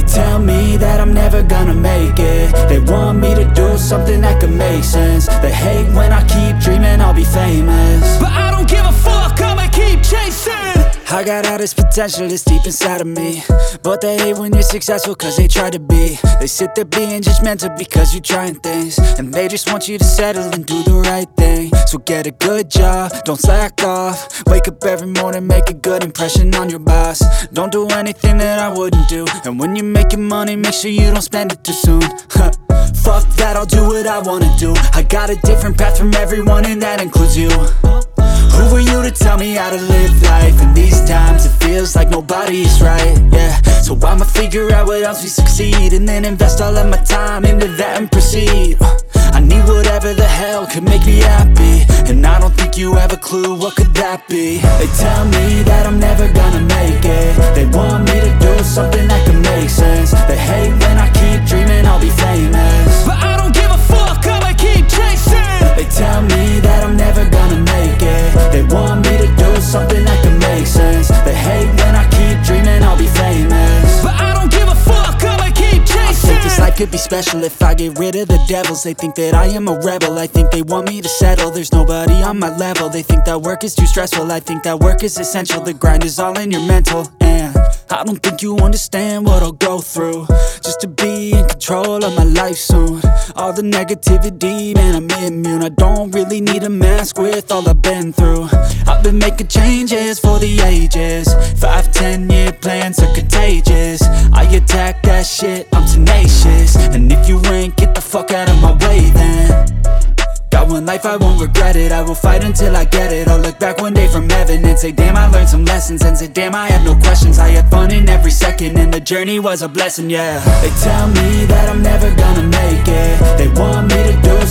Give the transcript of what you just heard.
tell me that I'm never gonna make it. They want me to do something that could make sense. They hate when I keep dreaming I'll be famous. But I I got all this potential that's deep inside of me. But they hate when you're successful cause they try to be. They sit there being judgmental because you're trying things. And they just want you to settle and do the right thing. So get a good job, don't slack off. Wake up every morning, make a good impression on your boss. Don't do anything that I wouldn't do. And when you're making money, make sure you don't spend it too soon. Fuck that, I'll do what I wanna do. I got a different path from everyone and that includes you. Who are you to tell me how to live life? In these times it feels like nobody is right, yeah. So I'ma figure out what else we succeed And then invest all of my time into that and proceed. Uh, I need whatever the hell could make me happy. And I don't think you have a clue what could that be. They tell me that I'm never gonna could be special if I get rid of the devils. They think that I am a rebel, I think they want me to settle. There's nobody on my level, they think that work is too stressful. I think that work is essential, the grind is all in your mental. And I don't think you understand what I'll go through. Just to be in control of my life soon. All the negativity, man I'm immune. I don't really need a mask with all I've been through. I've been making changes for the ages. Five, ten year plans are contagious Attack that shit, I'm tenacious. And if you ain't, get the fuck out of my way then. Got one life, I won't regret it. I will fight until I get it. I'll look back one day from heaven and say Damn, I learned some lessons. And say damn, I had no questions. I had fun in every second. And the journey was a blessing, yeah. They tell me that I'm never gonna make it. They want me to do